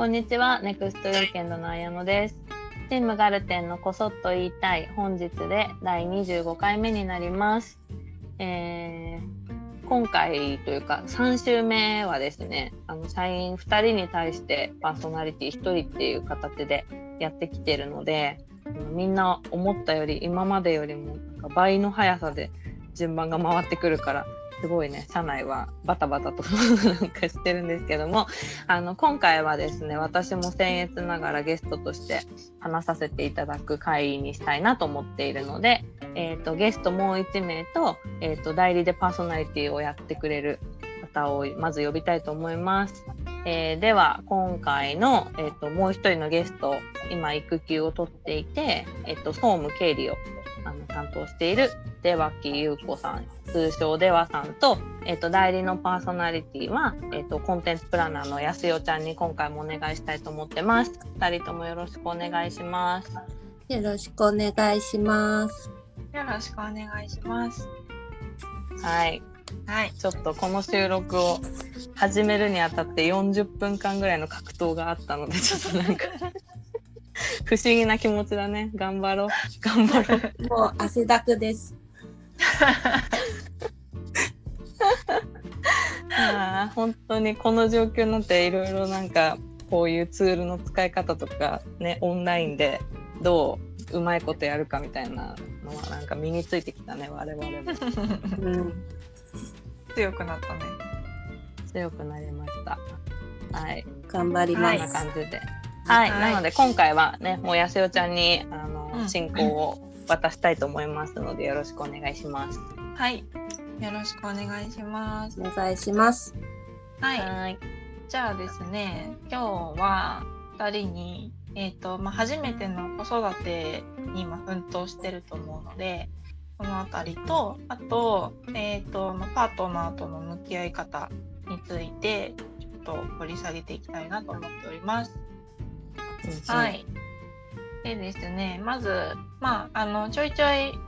こんにちは、ネクストウィーケンドの綾乃です。チームガルテンのこそっと言いたい本日で第25回目になります。えー今回というか3週目はですね、あの社員2人に対してパーソナリティ1人っていう形でやってきてるので、あのみんな思ったより今までよりもなんか倍の速さで順番が回ってくるからすごいね社内はバタバタと なんかしてるんですけどもあの今回はですね私も僭越ながらゲストとして話させていただく会にしたいなと思っているので、えー、とゲストもう1名と,、えー、と代理でパーソナリティをやってくれる方をまず呼びたいと思います。えーでは今回の、えー、ともう一人のゲスト今育休を取っていて、えー、と総務経理をあの担当している出脇優子さん通称出羽さんと,、えー、と代理のパーソナリティは、えー、とコンテンツプランナーの安代ちゃんに今回もお願いしたいと思ってます。二人ともよろしくお願いします。よろしくお願いします。よろしくお願いします。はい、はい。ちょっとこの収録を始めるにあたって40分間ぐらいの格闘があったのでちょっとなんか 不思議な気持ちだね頑張ろう頑張ろうもう汗だくです。あー本当にこの状況になっていろいろなんかこういうツールの使い方とかねオンラインでどううまいことやるかみたいなのはなんか身についてきたね我々もうん。強くなったね。強くなりましたはい頑張りこんなます。感じではい、はいなので今回はねもうやすよちゃんにあの、うん進行を渡したいと思いますのでよろしくお願いしますはい。よろしくお願いします。お願いします。はい。はいじゃあですね、今日は2人に、えっ、と、まあ、初めての子育てに今奮闘してると思うので、このあたりと、あと、えっ、と、まあ、パートナーとの向き合い方について、ちょっと掘り下げていきたいなと思っております。は、い。でですね、まず、まあ、あの、ちょいちょい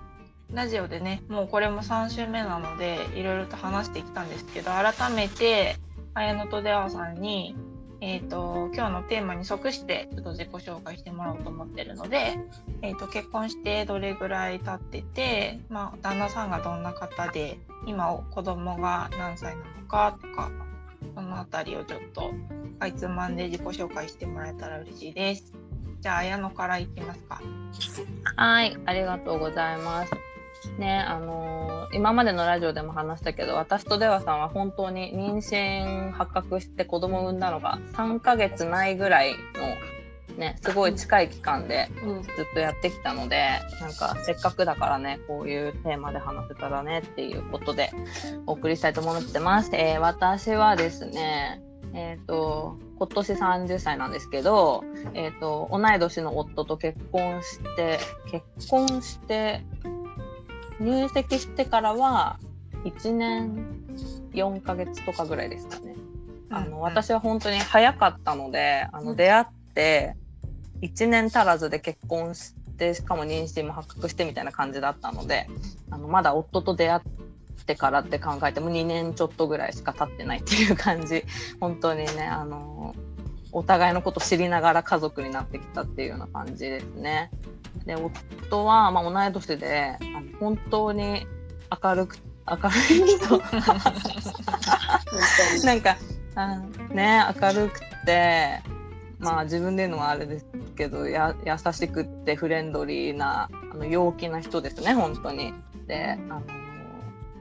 ラジオでね、もうこれも3週目なので、いろいろと話してきたんですけど、改めて、綾乃と出羽さんに、えっ、と、今日のテーマに即して、ちょっと自己紹介してもらおうと思ってるので、えっ、と、結婚してどれぐらい経ってて、まあ、旦那さんがどんな方で、今、子供が何歳なのかとか、その辺りをちょっと、かいつまんで自己紹介してもらえたら嬉しいです。じゃあ、綾乃からいきますか。はい、ありがとうございます。ね、あのー今までのラジオでも話したけど、私と出羽さんは本当に妊娠発覚して子供を産んだのが3ヶ月ないぐらいの、ね、すごい近い期間でうん。ずっとやってきたので、なんかせっかくだからね、こういうテーマで話せたらねっていうことでお送りしたいと思ってます。えー私はですね、えっ、と、今年30歳なんですけど、えっ、と、同い年の夫と結婚して、結婚して、入籍してからは1年4ヶ月とかぐらいですかね。あの、私は本当に早かったので、あの、うん出会って1年足らずで結婚して、しかも妊娠も発覚してみたいな感じだったので、あの、まだ夫と出会ってからって考えても2年ちょっとぐらいしか経ってないっていう感じ。本当にね、あの、お互いのこと知りながら家族になってきたっていうような感じですね。で、夫は、まあ、同い年で、あの本当に明るく、明るい人。なんか、あね、明るくて、まあ自分で言うのはあれですけど、や優しくってフレンドリーな、あの陽気な人ですね、本当に。で、あの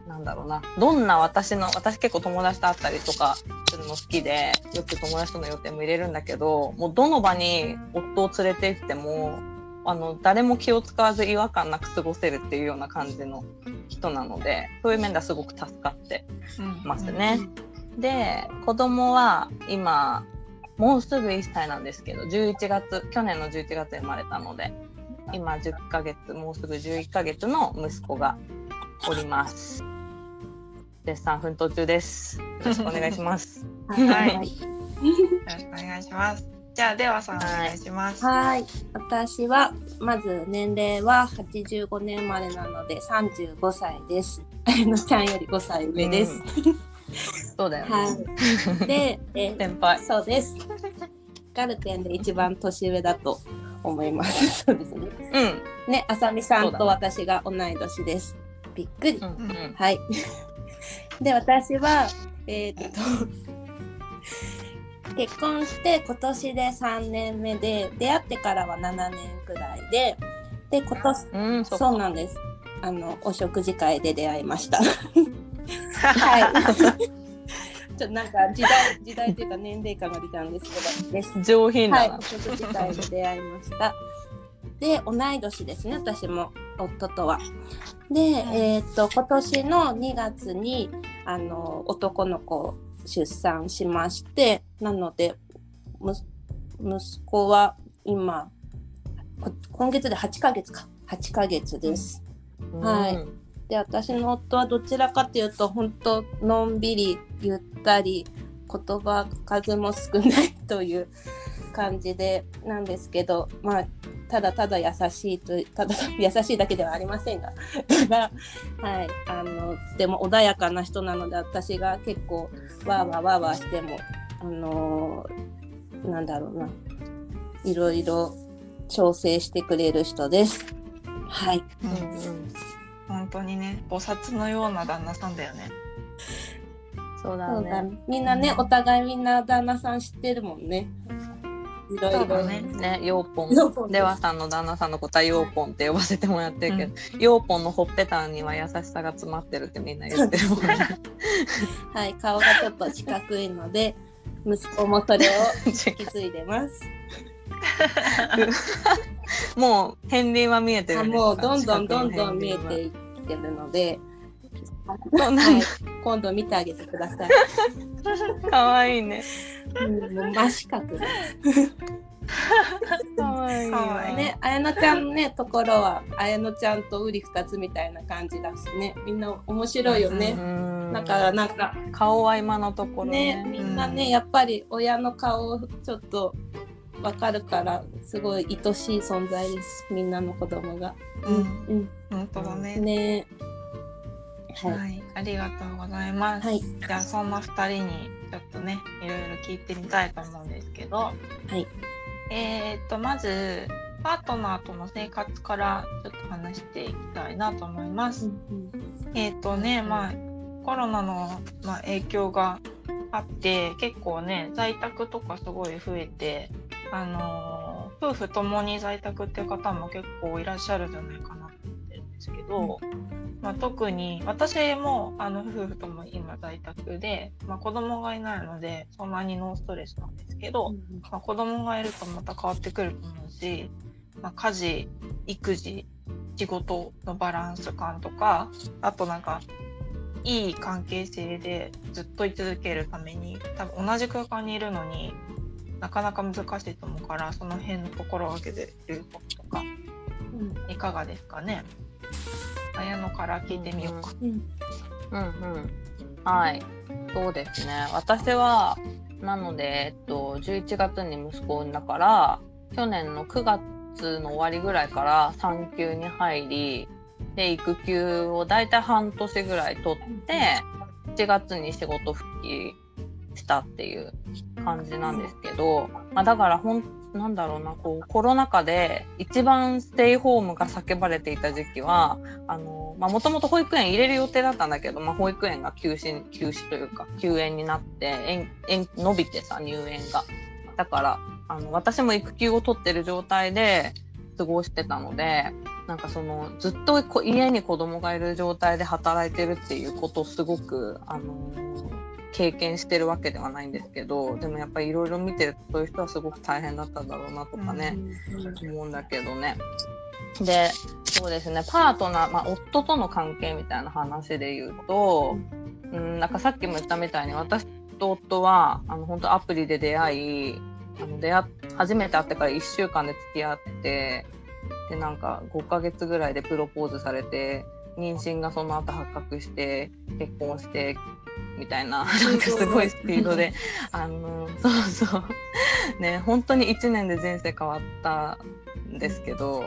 なんだろうな、どんな私の、私結構友達と会ったりとかするの好きで、よく友達との予定も入れるんだけど、もうどの場に夫を連れて行っても、あの、誰も気を使わず違和感なく過ごせるっていうような感じの人なので、そういう面ではすごく助かってうんますね。で子供は今もうすぐ1歳なんですけど11月去年の11月生まれたので今10ヶ月もうすぐ11ヶ月の息子がおります絶賛奮闘中ですよろしくお願いしますはい。よろしくお願いします。じゃあ、ではさん、お願いします。はい。私は、まず年齢は85年生まれなので35歳です。あのちゃんより5歳上です。そうだよね、はい。で、えー先輩そうです。カルテンで一番年上だと思います。そうですね。うんね、あさみさんと私が同い年です。びっくり。うんうんはい。で、私は、えーっと、結婚して今年で3年目で、出会ってからは7年くらいで、で、今年、うんそうなんです。あの、お食事会で出会いました。はい。ちょっとなんか時代、時代っていうか年齢感が出たんですけど、です。上品はい、食事会で出会いました。で、同い年ですね、私も夫とは。で、えーっと、今年の2月に、あの、男の子を出産しまして、なので、む息子は今、こ今月で8ヶ月か。8ヶ月です。はいうんで私の夫はどちらかというと本当のんびりゆったり言葉数も少ないという感じでなんですけどまあただただ優しいとただ 優しいだけではありませんが はいあのとても穏やかな人なので私が結構わーわーわーわーしてもあのーなんだろうないろいろ調整してくれる人です。はい、うんうん本当にね菩薩のような旦那さんだよね。そうだそうだね。ね。みんなね、うんお互いみんな旦那さん知ってるもんね。いろいろそうだねね、ヨーポン。ヨーポンレワさんの旦那さんのことはヨーポンって呼ばせてもらってるけど、ヨーポンのほっぺたには優しさが詰まってるってみんな言ってるもんね。はい、顔がちょっと四角いので、息子もそれを引き継いでます。もう片鱗は見えてあるんですか？もうどんどんどんどん見えていってるので、はい、今度見てあげてください。かわいいね。うん、真四角です。かわいいね、綾乃ちゃんのね、ところは、綾乃ちゃんとウリ二つみたいな感じだしね、みんな面白いよね。うんだからなんか、顔は今のところねね。みんなね、うんやっぱり親の顔ちょっとわかるからすごい愛しい存在ですみんなの子供が。うん、うん、本当だね。ね。はい、はい、ありがとうございます。はい。じゃあそんな二人にちょっとねいろいろ聞いてみたいと思うんですけど、はい。えーっとまずパートナーとの生活からちょっと話していきたいなと思います。えーっとねまあコロナの、まあ、影響があって結構ね在宅とかすごい増えて、あのー夫婦ともに在宅っていう方も結構いらっしゃるんじゃないかなと思ってるんですけど、まあ、特に私もあの夫婦とも今在宅で、まあ、子供がいないのでそんなにノーストレスなんですけど、まあ、子供がいるとまた変わってくると思うし、まあ、家事育児仕事のバランス感とかあとなんかいい関係性でずっと居続けるために多分同じ空間にいるのになかなか難しいと思うからその辺の心がけていることとかいかがですかね綾乃から聞いてみようか。うんうんうん。はい。そうですね。私は、なので、えっと、11月に息子を産んだから、去年の9月の終わりぐらいから産休に入り、で、育休をだいたい半年ぐらい取って、7月に仕事復帰したっていう感じなんですけど、まあ、だからほん、なんだろうな、こう、コロナ禍で一番ステイホームが叫ばれていた時期は、あの、もともと保育園入れる予定だったんだけど、まあ、保育園が休止、休止というか、休園になって、延、延、伸びてさ、入園が。だから、あの、私も育休を取ってる状態で過ごしてたので、なんかその、ずっとこ家に子供がいる状態で働いてるっていうことをすごく、あの経験してるわけではないんですけど、でもやっぱりいろいろ見てると、そういう人はすごく大変だったんだろうなとかね。思うんだけどね。で、そうですね、パートナー、まあ、夫との関係みたいな話で言うと、うん、なんかさっきも言ったみたいに、私と夫は、あの、本当アプリで出会い、あの、出会っ、初めて会ってから1週間で付き合って、で、なんか5ヶ月ぐらいでプロポーズされて、妊娠がその後発覚して、結婚して、みたいな、なんかすごいスピードで、あの、そうそう。ね、本当に1年で人生変わったんですけど、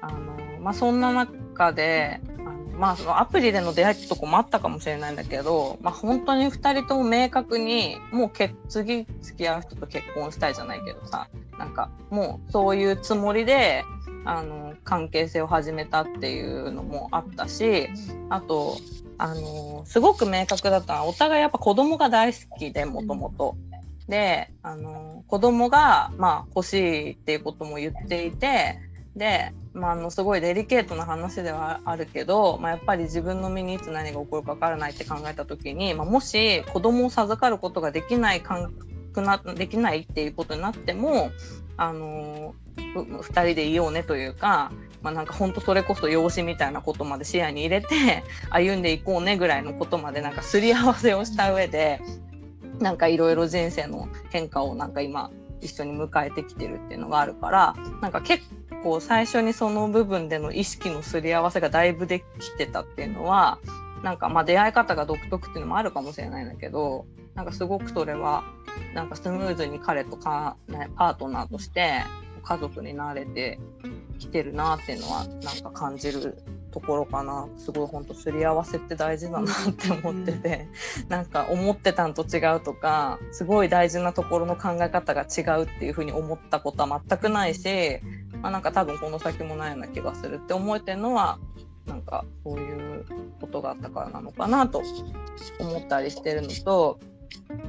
あの、まあ、そんな中で、あの、まあそのアプリでの出会いとこもあったかもしれないんだけど、まあ、本当に2人とも明確にもうけ次付き合う人と結婚したいじゃないけどさなんかもうそういうつもりであの関係性を始めたっていうのもあったしあとあのすごく明確だったのはお互いやっぱ子供が大好きでもともと。であの子供がまあ欲しいっていうことも言っていてで、まあ、あのすごいデリケートな話ではあるけど、まあ、やっぱり自分の身にいつ何が起こるか分からないって考えた時に、まあ、もし子供を授かることができないかくなできないっていうことになってもあの2人でいようねというか、まあ、なんか本当それこそ養子みたいなことまで視野に入れて 歩んでいこうねぐらいのことまでなんかすり合わせをした上でなんかいろいろ人生の変化をなんか今一緒に迎えてきてるっていうのがあるからなんか結構最初にその部分での意識のすり合わせがだいぶできてたっていうのはなんかまあ出会い方が独特っていうのもあるかもしれないんだけどなんかすごくそれはなんかスムーズに彼とか、ね、パートナーとして家族になれてきてるなっていうのはなんか感じるところかな。すごい本当すり合わせって大事だなって思ってて、うん、なんか思ってたんと違うとかすごい大事なところの考え方が違うっていうふうに思ったことは全くないし、まあ、なんか多分この先もないような気がするって思えてるのはなんかそういうことがあったからなのかなと思ったりしてるのと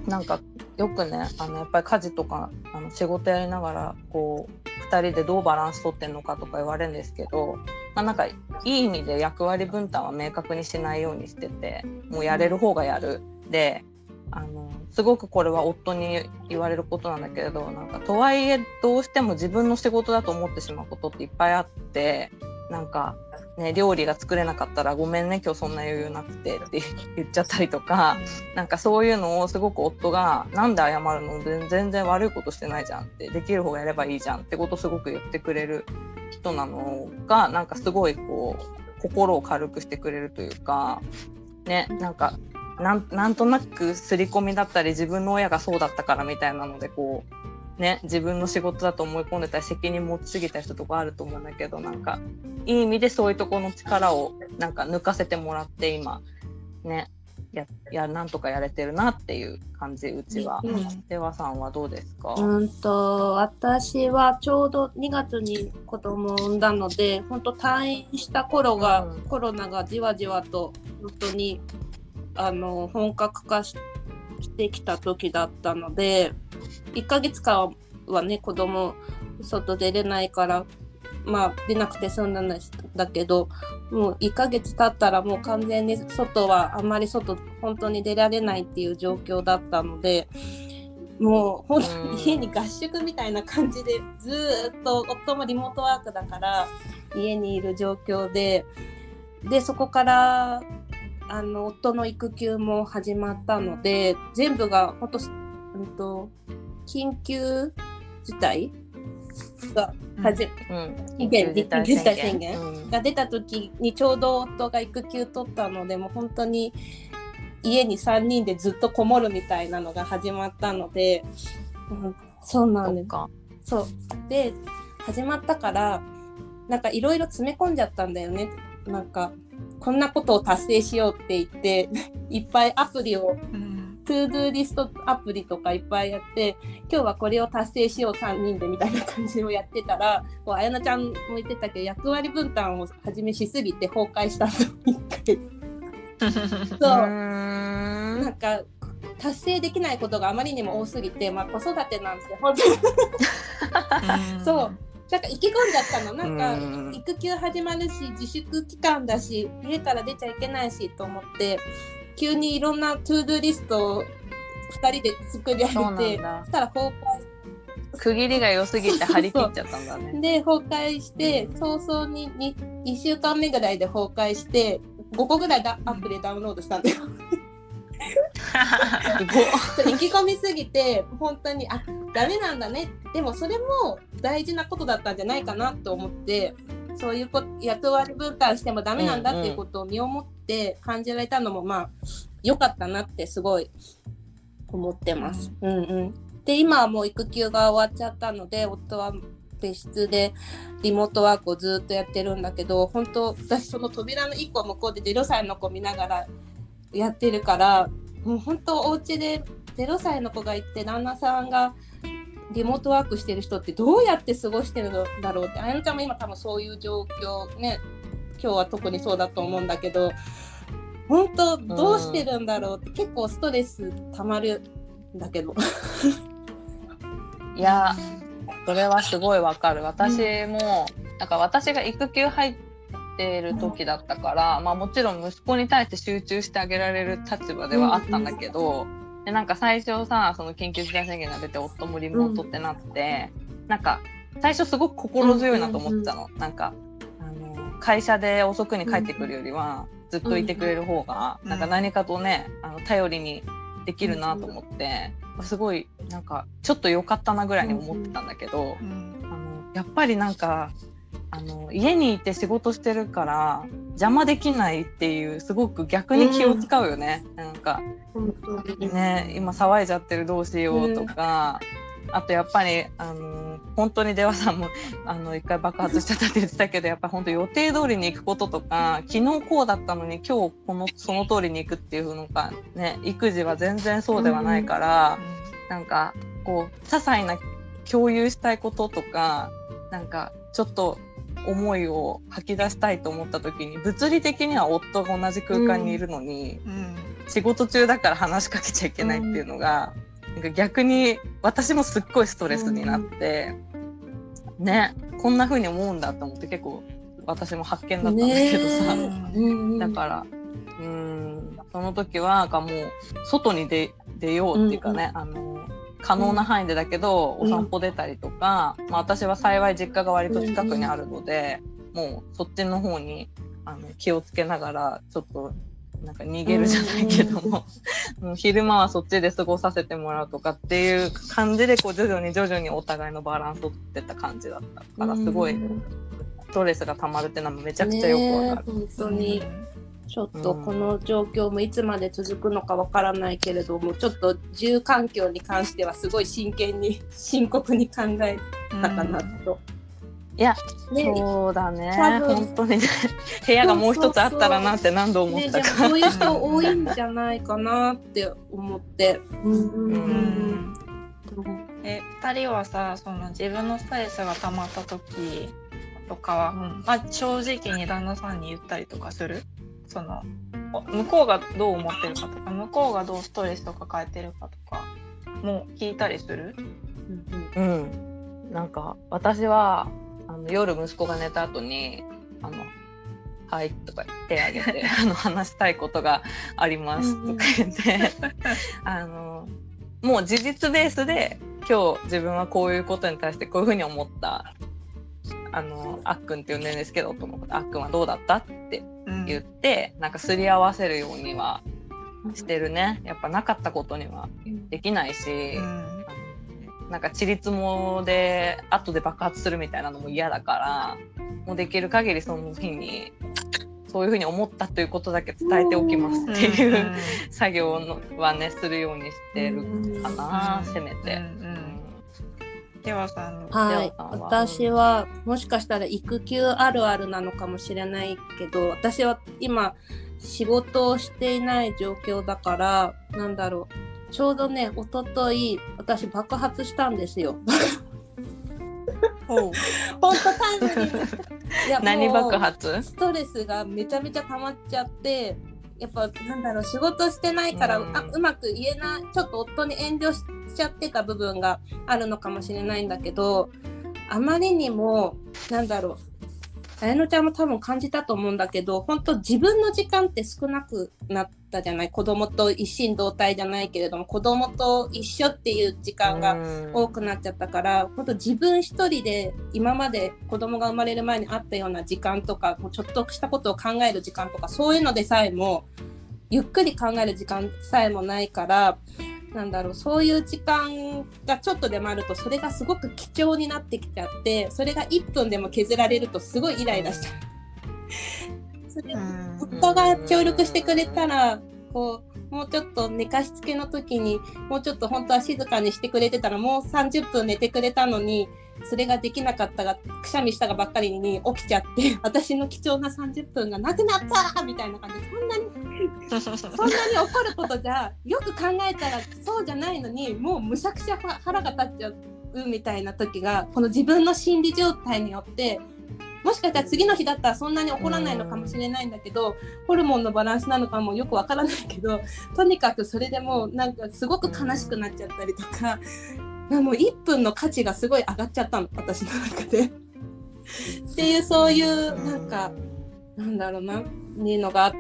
なんかよくねあのやっぱり家事とかあの仕事やりながらこう2人でどうバランス取ってんのかとか言われるんですけど、まあ、なんかいい意味で役割分担は明確にしないようにしててもうやれる方がやる。であのすごくこれは夫に言われることなんだけれどなんかとはいえどうしても自分の仕事だと思ってしまうことっていっぱいあってなんかね、料理が作れなかったらごめんね今日そんな余裕なくてって言っちゃったりとか、なんかそういうのをすごく夫が「なんで謝るの？全然悪いことしてないじゃん」ってできる方がやればいいじゃんってことすごく言ってくれる人なのがなんかすごいこう心を軽くしてくれるというかねなんかなんとなく刷り込みだったり自分の親がそうだったからみたいなのでこうね、自分の仕事だと思い込んでたり責任持ちすぎた人とかあると思うんだけどなんかいい意味でそういうところの力をなんか抜かせてもらって今ねややなんとかやれてるなっていう感じうちは。ではさんはどうですか？うんと私はちょうど2月に子供を産んだので本当退院した頃が、うん、コロナがじわじわと本当にあの本格化してきた時だったので1ヶ月間はね子供外出れないからまあ出なくて済んだんだけどもう1ヶ月経ったらもう完全に外はあんまり外本当に出られないっていう状況だったのでもうほん。家に合宿みたいな感じでずっと夫もリモートワークだから家にいる状況ででそこからあの夫の育休も始まったので全部が本当、うんと、緊急事態が始、うん、緊急事態宣言。が出た時にちょうど夫が育休取ったのでもう本当に家に3人でずっとこもるみたいなのが始まったので、うん、そうなんです。か。そう。で始まったからなんかいろいろ詰め込んじゃったんだよね。なんかこんなことを達成しようって言って いっぱいアプリを、うん、トゥードゥーリストアプリとかいっぱいやって今日はこれを達成しよう3人でみたいな感じをやってたらこうあやなちゃんも言ってたけど役割分担を始めしすぎて崩壊したと一回。そう。なんか達成できないことがあまりにも多すぎて、まあ、子育てなんて本当に。そう。なんか意気込んじゃったの。なんか育休始まるし自粛期間だし家から出ちゃいけないしと思って急にいろんなトゥードゥリストを2人で作り上げてそしたら崩壊区切りが良すぎて張り切っちゃったんだね。で崩壊して早々に 2, 2週間目ぐらいで崩壊して5個ぐらいだアプリダウンロードしたんだよ。意気込みすぎて本当にあダメなんだね。でもそれも大事なことだったんじゃないかなと思ってそういうこ役割分担してもダメなんだっていうことを身をもって感じられたのもまあ良かったなってすごい思ってます。うんうん、で今はもう育休が終わっちゃったので夫は別室でリモートワークをずっとやってるんだけど本当私その扉の1個向こうで0歳の子見ながらやってるからもう本当お家で0歳の子がいて旦那さんがリモートワークしてる人ってどうやって過ごしてるんだろうってあやのちゃんも今多分そういう状況ね今日は特にそうだと思うんだけど本当どうしてるんだろうって結構ストレスたまるんだけど。いやそれはすごいわかる私も、なんか私が育休入ってる時だったから、まあもちろん息子に対して集中してあげられる立場ではあったんだけど、でなんか最初さその緊急事態宣言が出て夫もリモートってなって、なんか最初すごく心強いなと思ってたの、なんかあの会社で遅くに帰ってくるよりはずっといてくれる方が、うんなんか何かとねあの頼りにできるなと思って、すごいなんかちょっと良かったなぐらいに思ってたんだけど、うん。あのやっぱりなんかあの家にいて仕事してるから邪魔できないっていうすごく逆に気を使うよね、なんか本当に。ね今騒いじゃってるどうしようとか、あとやっぱりあの本当に出羽さんもあの一回爆発しちゃったって言ってたけどやっぱ本当予定通りに行くこととか昨日こうだったのに今日このその通りに行くっていうのがね育児は全然そうではないから、なんかこう些細な共有したいこととかなんかちょっと思いを吐き出したいと思った時に物理的には夫が同じ空間にいるのに、うん。仕事中だから話しかけちゃいけないっていうのが、なんか逆に私もすっごいストレスになって、ねこんな風に思うんだと思って結構私も発見だったんだけどさ、ねうんだから。うん。その時はなんかもう外に出出ようっていうかね、あの可能な範囲でだけど、うん。お散歩出たりとか、まあ、私は幸い実家が割と近くにあるので、もうそっちの方にあの気をつけながらちょっとなんか逃げるじゃないけども、もう昼間はそっちで過ごさせてもらうとかっていう感じでこう徐々に徐々にお互いのバランスを取ってった感じだったからすごいうんストレスが溜まるっていうのはめちゃくちゃよくわかる。ね本当にちょっとこの状況もいつまで続くのかわからないけれどもちょっと住環境に関してはすごい真剣に 深刻に考えたかなと。いやねそうだね。本当に。ね部屋がもう一つあったらなって何度思っね、でもたか。そういう人多いんじゃないかなって思って。うん。うん。うん。え2人はさその自分のストレスが溜まった時とかは、うん。まあ、正直に旦那さんに言ったりとかする？そのお向こうがどう思ってるかとか向こうがどうストレスを抱えてるかとかもう聞いたりする？うん、なんか私はあの夜息子が寝た後に「あのはい」とか手挙げて あの話したいことがありますとか言って。あのもう事実ベースで今日自分はこういうことに対してこういうふうに思った。あのあっくんって呼んでるんですけどと思ってあっくんはどうだった？ってうん。言って、なんかすり合わせるようにはしてるね。やっぱなかったことにはできないし、うん。なんかちりつもで後で爆発するみたいなのも嫌だからもうできる限りその日にそういうふうに思ったということだけ伝えておきますっていう、作業のはねするようにしてるかな、うんせめて。うんうんではさんはい私はもしかしたら育休あるあるなのかもしれないけど私は今仕事をしていない状況だからなんだろう。ちょうどね一昨日私爆発したんですよ。ほう。本当タイムリーいや何爆発？ストレスがめちゃめちゃ溜まっちゃってやっぱなんだろう仕事してないから、うん。あうまく言えないちょっと夫に遠慮しちゃってた部分があるのかもしれないんだけどあまりにもなんだろう綾乃ちゃんも多分感じたと思うんだけど本当自分の時間って少なくなったじゃない？子供と一心同体じゃないけれども子供と一緒っていう時間が多くなっちゃったから本当自分一人で今まで子供が生まれる前にあったような時間とかもうちょっとしたことを考える時間とかそういうのでさえもゆっくり考える時間さえもないからなんだろうそういう時間がちょっとでもあるとそれがすごく貴重になってきちゃってそれが1分でも削られるとすごいイライラしちゃう。それうん夫が協力してくれたらこうもうちょっと寝かしつけの時にもうちょっと本当は静かにしてくれてたらもう30分寝てくれたのにそれができなかったがくしゃみしたがばっかりに起きちゃって私の貴重な30分がなくなったみたいな感じ。でそんなに そんなに怒ることじゃよく考えたらそうじゃないのにもうむしゃくしゃ腹が立っちゃうみたいな時がこの自分の心理状態によってもしかしたら次の日だったらそんなに怒らないのかもしれないんだけど、ホルモンのバランスなのかもよくわからないけどとにかくそれでもうなんかすごく悲しくなっちゃったりとか、もう1分の価値がすごい上がっちゃったの私の中で。っていうそういうなんかなんだろうないうのが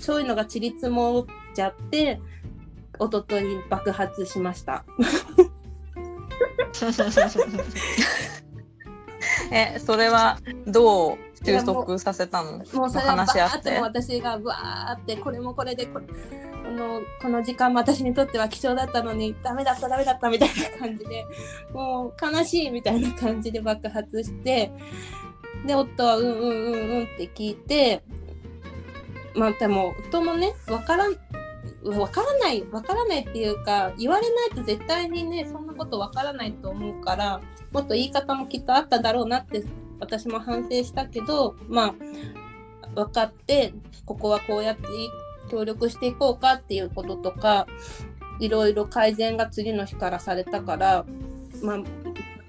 そういうのがちりつもっちゃって一昨日爆発しました。えそれはどう収束させたの？もうそれは話し合って私がわーってこれもこれでこのこの時間も私にとっては貴重だったのにダメだったダメだったみたいな感じで もう悲しいみたいな感じで爆発してで夫はうんうんうんうんって聞いてまあでも夫もね分からん分からない分からないっていうか言われないと絶対にねそんなこと分からないと思うからもっと言い方もきっとあっただろうなって私も反省したけどまあ分かってここはこうやって協力していこうかっていうこととかいろいろ改善が次の日からされたからまあ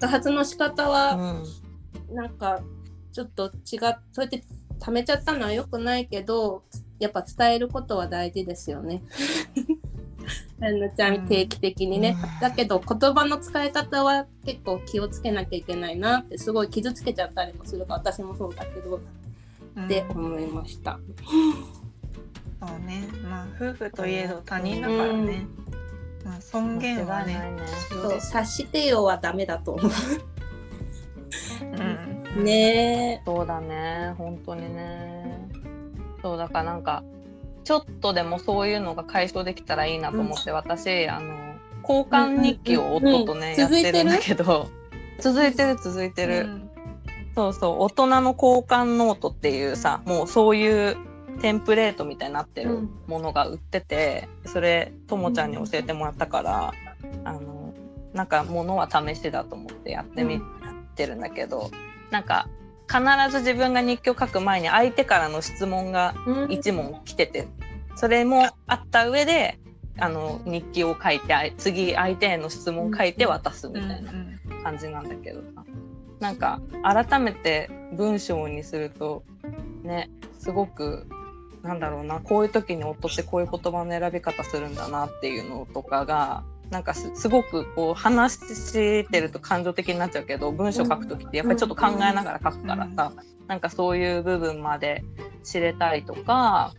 爆発の仕方はなんかちょっと違っそうやって貯めちゃったのは良くないけどやっぱ伝えることは大事ですよね。あのちゃん定期的にね、うん、だけど言葉の使い方は結構気をつけなきゃいけないなってすごい傷つけちゃったりもするから私もそうだけど、うん、って思いました。そうね。まあ夫婦といえど他人だからね、うん、まあ、尊厳はねそう察してよはダメだと思う。うん、ねそうだね。本当にね。そうだからなんかちょっとでもそういうのが解消できたらいいなと思って、うん、私あの交換日記を夫とね、やってるんだけど。続いてる続いてる、そうそう。大人の交換ノートっていうさもうそういうテンプレートみたいになってるものが売ってて、それともちゃんに教えてもらったから、あのなんかものは試しだと思ってやってみてるんだけど、なんか必ず自分が日記を書く前に相手からの質問が1問来てて、それもあった上であの日記を書いて次相手への質問を書いて渡すみたいな感じなんだけどさ、なんか改めて文章にするとねすごくなんだろうなこういう時に夫ってこういう言葉の選び方するんだなっていうのとかがなんかすごくこう話してると感情的になっちゃうけど文章書く時ってやっぱりちょっと考えながら書くからさ、なんかそういう部分まで知れたりとか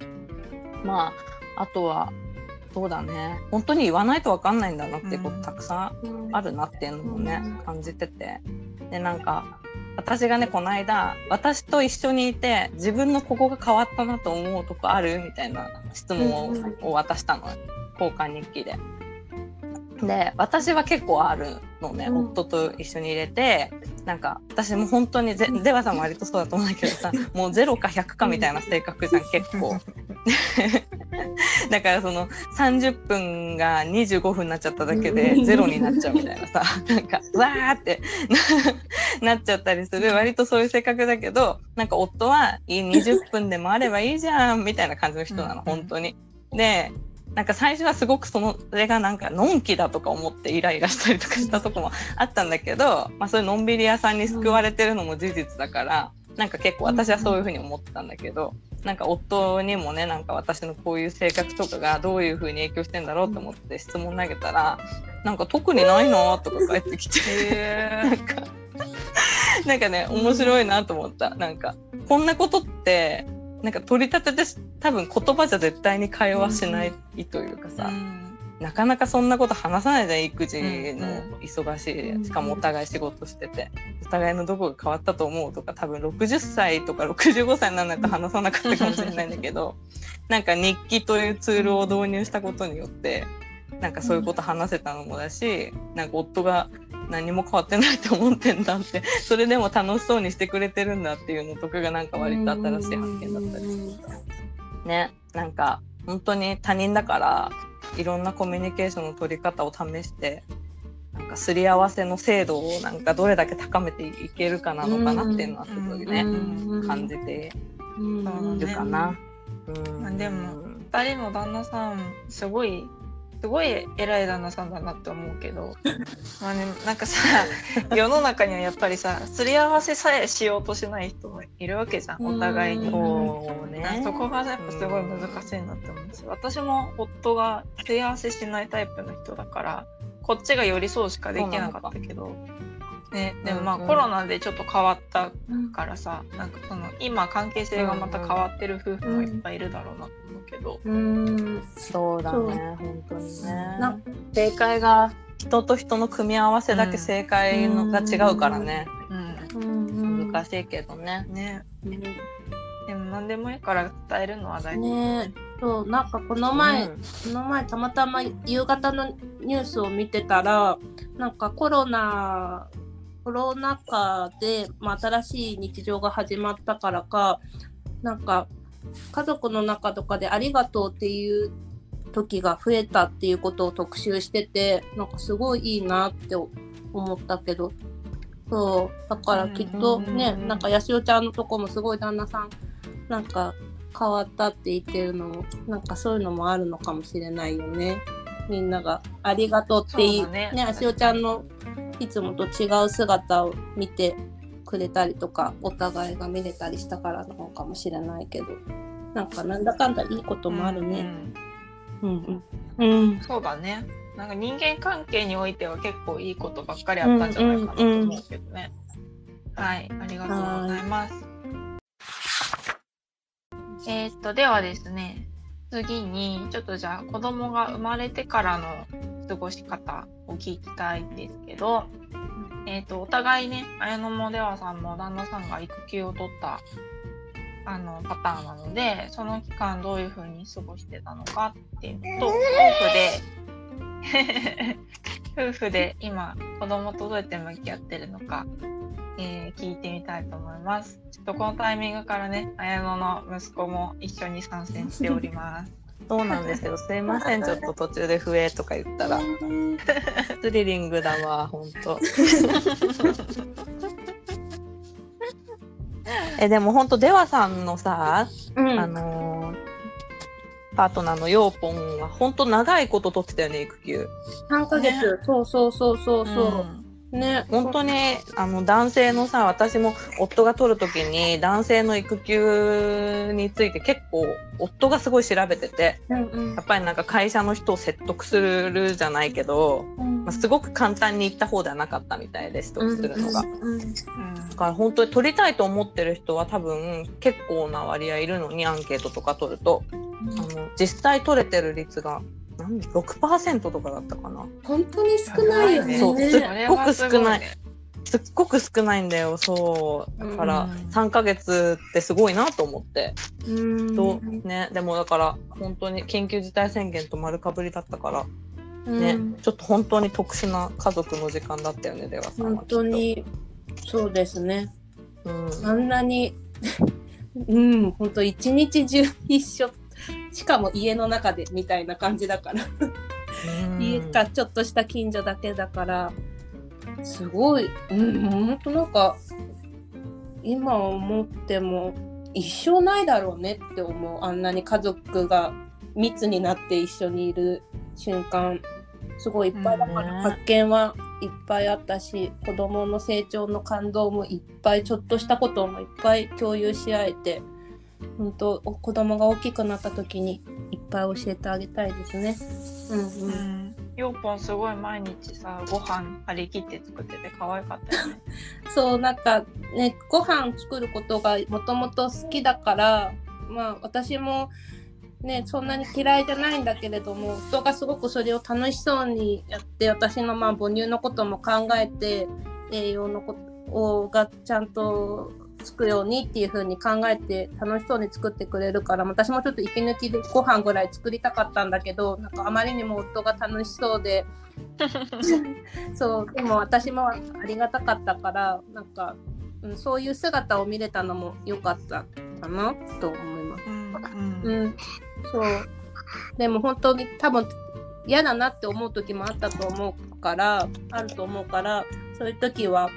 まああとはそうだね。本当に言わないと分かんないんだなってことたくさんあるなっていうのもね、感じてて。でなんか私がねこの間私と一緒にいて自分のここが変わったなと思うとこある？みたいな質問を渡したの。交換日記で。で私は結構あるのね、うん、夫と一緒に入れてなんか私も本当にゼデバさんも割とそうだと思うんだけどさ もう0か100かみたいな性格じゃん結構。だからその30分が25分になっちゃっただけで0になっちゃうみたいなさなんかわーって なっちゃったりする。割とそういう性格だけどなんか夫はいい20分でもあればいいじゃんみたいな感じの人なの本当に。でなんか最初はすごくそのそれがなんかのんきだとか思ってイライラしたりとかしたとこもあったんだけど、まあ、そういうのんびり屋さんに救われてるのも事実だから、なんか結構私はそういうふうに思ってたんだけど、なんか夫にもねなんか私のこういう性格とかがどういうふうに影響してんだろうと思って質問投げたらなんか特にないなとか返ってきてなんかなんかね面白いなと思った。なんかこんなことってなんか取り立てて多分言葉じゃ絶対に会話しないというかさ、うん、なかなかそんなこと話さないじゃん育児の忙しい、うん、しかもお互い仕事しててお互いのどこが変わったと思うとか多分60歳とか65歳にならないと話さなかったかもしれないんだけど なんか日記というツールを導入したことによってなんかそういうこと話せたのもだし、なんか夫が何も変わってないと思ってんだって それでも楽しそうにしてくれてるんだっていうのとかがなんか割と新しい発見だったりする。ねなんか本当に他人だからいろんなコミュニケーションの取り方を試してなんかすり合わせの精度をなんかどれだけ高めていけるかなのかなっていうのはすごいね、うん感じているかな。うん。まあでも二人の旦那さんすごいすごい偉い旦那さんだなって思うけど まあねなんかさ 世の中にはやっぱりさすり合わせさえしようとしない人もいるわけじゃんお互いに。そうね。そこがやっぱすごい難しいなって思うし私も夫がすり合わせしないタイプの人だからこっちが寄り添うしかできなかったけど、ね、でもまあうんうん。コロナでちょっと変わったからさなんかその今関係性がまた変わってる夫婦もいっぱいいるだろうなと思うけど、うん。そうだそう。ね、本当にね。な。正解が人と人の組み合わせだけ正解のが違うからね、うん。うん。難しいけどね。ね。ね。でも何でもいいから伝えるのは大事、ね。そうなんかこの前、うん。この前たまたま夕方のニュースを見てたらなんかコロナコロナ禍で、まあ、新しい日常が始まったからかなんか家族の中とかで「ありがとう」っていう時が増えたっていうことを特集しててなんかすごいいいなって思ったけど。そうだからきっとね、うんなんかやしおちゃんのとこもすごい旦那さんなんか変わったって言ってるのもなんかそういうのもあるのかもしれないよね。みんなが「ありがとう」って言そうね。ねあしおちゃんのいつもと違う姿を見てくれたりとかお互いが見れたりしたからなのかもしれないけど。なんかなんだかんだいいこともあるね。うんうん。うんそうだね。なんか人間関係においては結構いいことばっかりあったんじゃないかなと思うけどね、はいありがとうございます。えーっとではですね次にちょっとじゃあ子供が生まれてからの過ごし方を聞きたいんですけど、えーっとお互いね綾野も出羽さんも旦那さんが育休を取ったあのパターンなのでその期間どういうふうに過ごしてたのかっていうと夫婦で 夫婦で今子供とどうやって向き合ってるのか、えー聞いてみたいと思います。ちょっとこのタイミングからね綾乃の息子も一緒に参戦しております。そうなんですよ。すいません、ちょっと途中で笛とか言ったら。スリリングだわ、本当。え、でも本当、デワさんのさ、うんあのーパートナーのヨーポンは本当長いこと取ってたよね、育休。3ヶ月、そうそうそうそうそう、ね本当にあの男性のさ私も夫が取る時に男性の育休について結構夫がすごい調べててうんうん。やっぱりなんか会社の人を説得するじゃないけど、うんまあ、すごく簡単に言った方ではなかったみたいです取得するのが。うんうんうん。だから本当に取りたいと思ってる人は多分結構な割合いるのにアンケートとか取るとあの実際取れてる率が何6%とかだったかな？本当に少ないよね。そう。それはすごい。ねすっごく少ないんだよ。そう。だからうん。3ヶ月ってすごいなと思って、うん。とね。でもだから本当に緊急事態宣言と丸かぶりだったから。ね、うん。ちょっと本当に特殊な家族の時間だったよね出羽さんは本当にそうですね。うん。あんなに うん本当一日中一緒しかも家の中でみたいな感じだから、うん。家かちょっとした近所だけだからすごい。うん本当なんか今思っても一生ないだろうねって思う。あんなに家族が密になって一緒にいる瞬間。すごいいっぱいだから発見はいっぱいあったし、子供の成長の感動もいっぱいちょっとしたこともいっぱい共有し合えて本当お子供が大きくなった時にいっぱい教えてあげたいですね。うんううんんヨーポンすごい毎日さご飯張り切って作ってて可愛かったよね。そうなんかねご飯作ることがもともと好きだからまあ私もねそんなに嫌いじゃないんだけれども夫がすごくそれを楽しそうにやって私のまあ母乳のことも考えて栄養のことがちゃんとつくようにっていう風に考えて楽しそうに作ってくれるから私もちょっと息抜きでご飯ぐらい作りたかったんだけどなんかあまりにも夫が楽しそうで そうでも私もありがたかったからなんか、うん、そういう姿を見れたのも良かったかなと思います。うんうんうん、そうでも本当に多分嫌だなって思う時もあったと思うからあると思うからそういう時は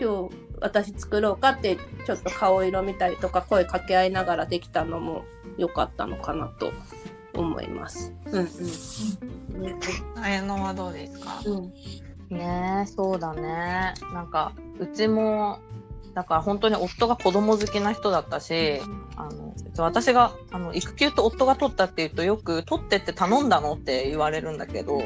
今日私作ろうかってちょっと顔色見たりとか声掛け合いながらできたのも良かったのかなと思います。うんうん。綾乃はどうですか。うん。ねそうだねなん。かうちもだから本当に夫が子供好きな人だったしあの私があの育休と夫が取ったっていうとよく取ってって頼んだのって言われるんだけど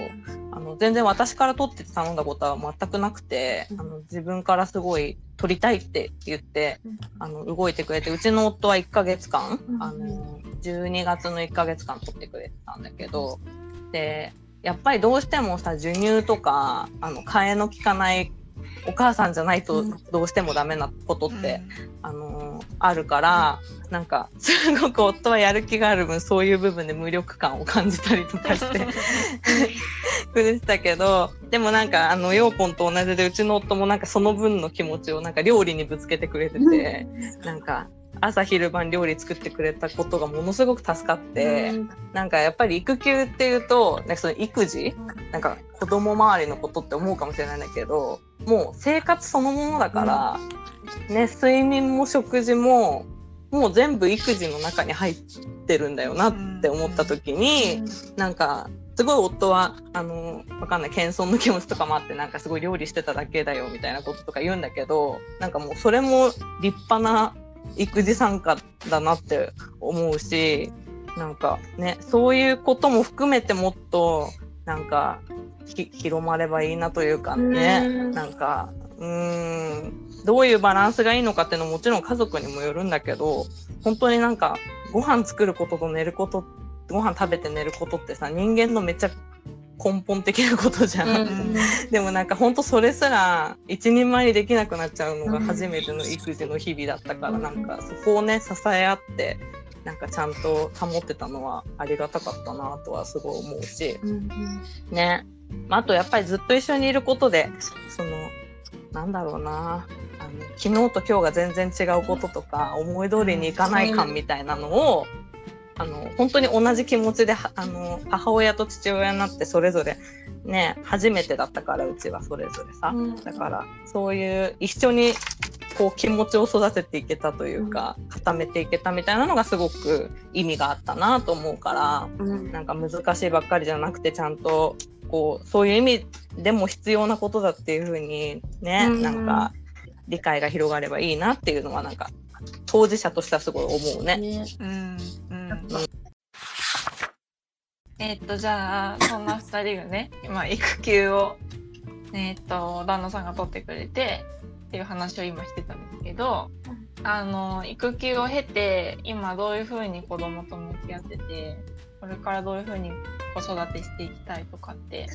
あの全然私から取ってって頼んだことは全くなくてあの自分からすごい取りたいって言ってあの動いてくれてうちの夫は1ヶ月間あの12月の1ヶ月間取ってくれてたんだけどでやっぱりどうしてもさ授乳とかあの替えの効かないお母さんじゃないとどうしてもダメなことって、あのあるからなんかすごく夫はやる気がある分そういう部分で無力感を感じたりとかしてくれてたけどでもなんかあのヨーポンと同じでうちの夫もなんかその分の気持ちをなんか料理にぶつけてくれててなんか朝昼晩料理作ってくれたことがものすごく助かって。なんかやっぱり育休っていうとなんかその育児なんか子供周りのことって思うかもしれないんだけどもう生活そのものだから、ね睡眠も食事ももう全部育児の中に入ってるんだよなって思った時に、なんかすごい夫はあのわかんない謙遜の気持ちとかもあってなんかすごい料理してただけだよみたいなこととか言うんだけどなんかもうそれも立派な育児参加だなって思うしなんかねそういうことも含めてもっとなんかひ広まればいいなというかねうん。なんかうーんどういうバランスがいいのかっていうのももちろん家族にもよるんだけど本当になんかご飯作ることと寝ることご飯食べて寝ることってさ人間のめっちゃ根本的なことじゃん。ん。でもなんか本当それすら一人前にできなくなっちゃうのが初めての育児の日々だったからなんかそこをね支え合ってなんかちゃんと保ってたのはありがたかったなとはすごい思うし。ね、まあ、あとやっぱりずっと一緒にいることでそのなんだろうな。あの昨日と今日が全然違うこととか思い通りにいかない感みたいなのをあの本当に同じ気持ちではあの母親と父親になってそれぞれね初めてだったからうちはそれぞれさ、うん。だからそういう一緒にこう気持ちを育てていけたというか、固めていけたみたいなのがすごく意味があったなと思うからうん。なんか難しいばっかりじゃなくてちゃんとこうそういう意味でも必要なことだっていうふうにね、うんなんか理解が広がればいいなっていうのはなんか当事者としてはすごい思うね。ね。うんうんえっとじゃあそんな2人がね今育休をえっと旦那さんが取ってくれてっていう話を今してたんですけどあの育休を経て今どういうふうに子供と向き合っててこれからどういうふうに子育てしていきたいとかって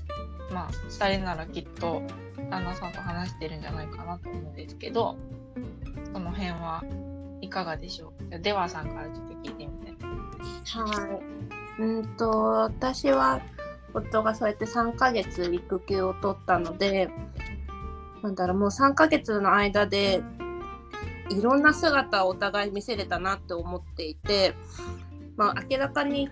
まあ2人ならきっと旦那さんと話してるんじゃないかなと思うんですけどその辺はいかがでしょう？じゃあデワさんからちょっと聞いてみたい。はい。うんと私は夫がそうやって3ヶ月育休を取ったのでなんだろうもう3ヶ月の間でいろんな姿をお互い見せれたなって思っていて、まあ、明らかに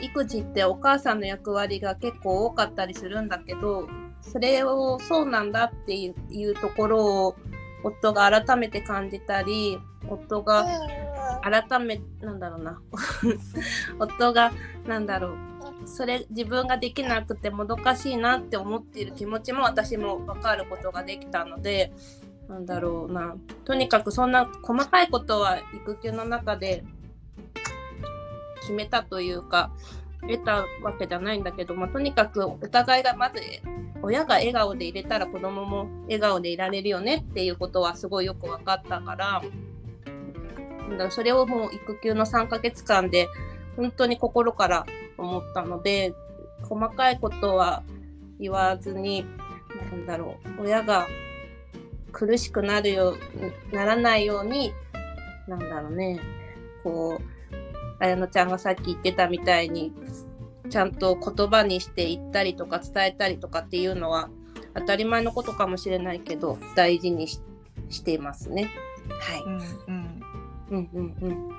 育児ってお母さんの役割が結構多かったりするんだけどそれをそうなんだっていういうところを夫が改めて感じたり夫が改めなんだろうな。夫がなんだろう。それ自分ができなくてもどかしいなって思っている気持ちも私も分かることができたのでなんだろうな。とにかくそんな細かいことは育休の中で決めたというか得たわけじゃないんだけど、まあ、とにかくお互いがまず親が笑顔でいれたら子供も笑顔でいられるよねっていうことはすごいよく分かったからそれをもう育休の3ヶ月間で本当に心から思ったので細かいことは言わずになんだろう親が苦しくなるようならないようになんだろうねこう綾乃ちゃんがさっき言ってたみたいにちゃんと言葉にして言ったりとか伝えたりとかっていうのは当たり前のことかもしれないけど大事にししていますね。はい。うんうん。うんうんうん。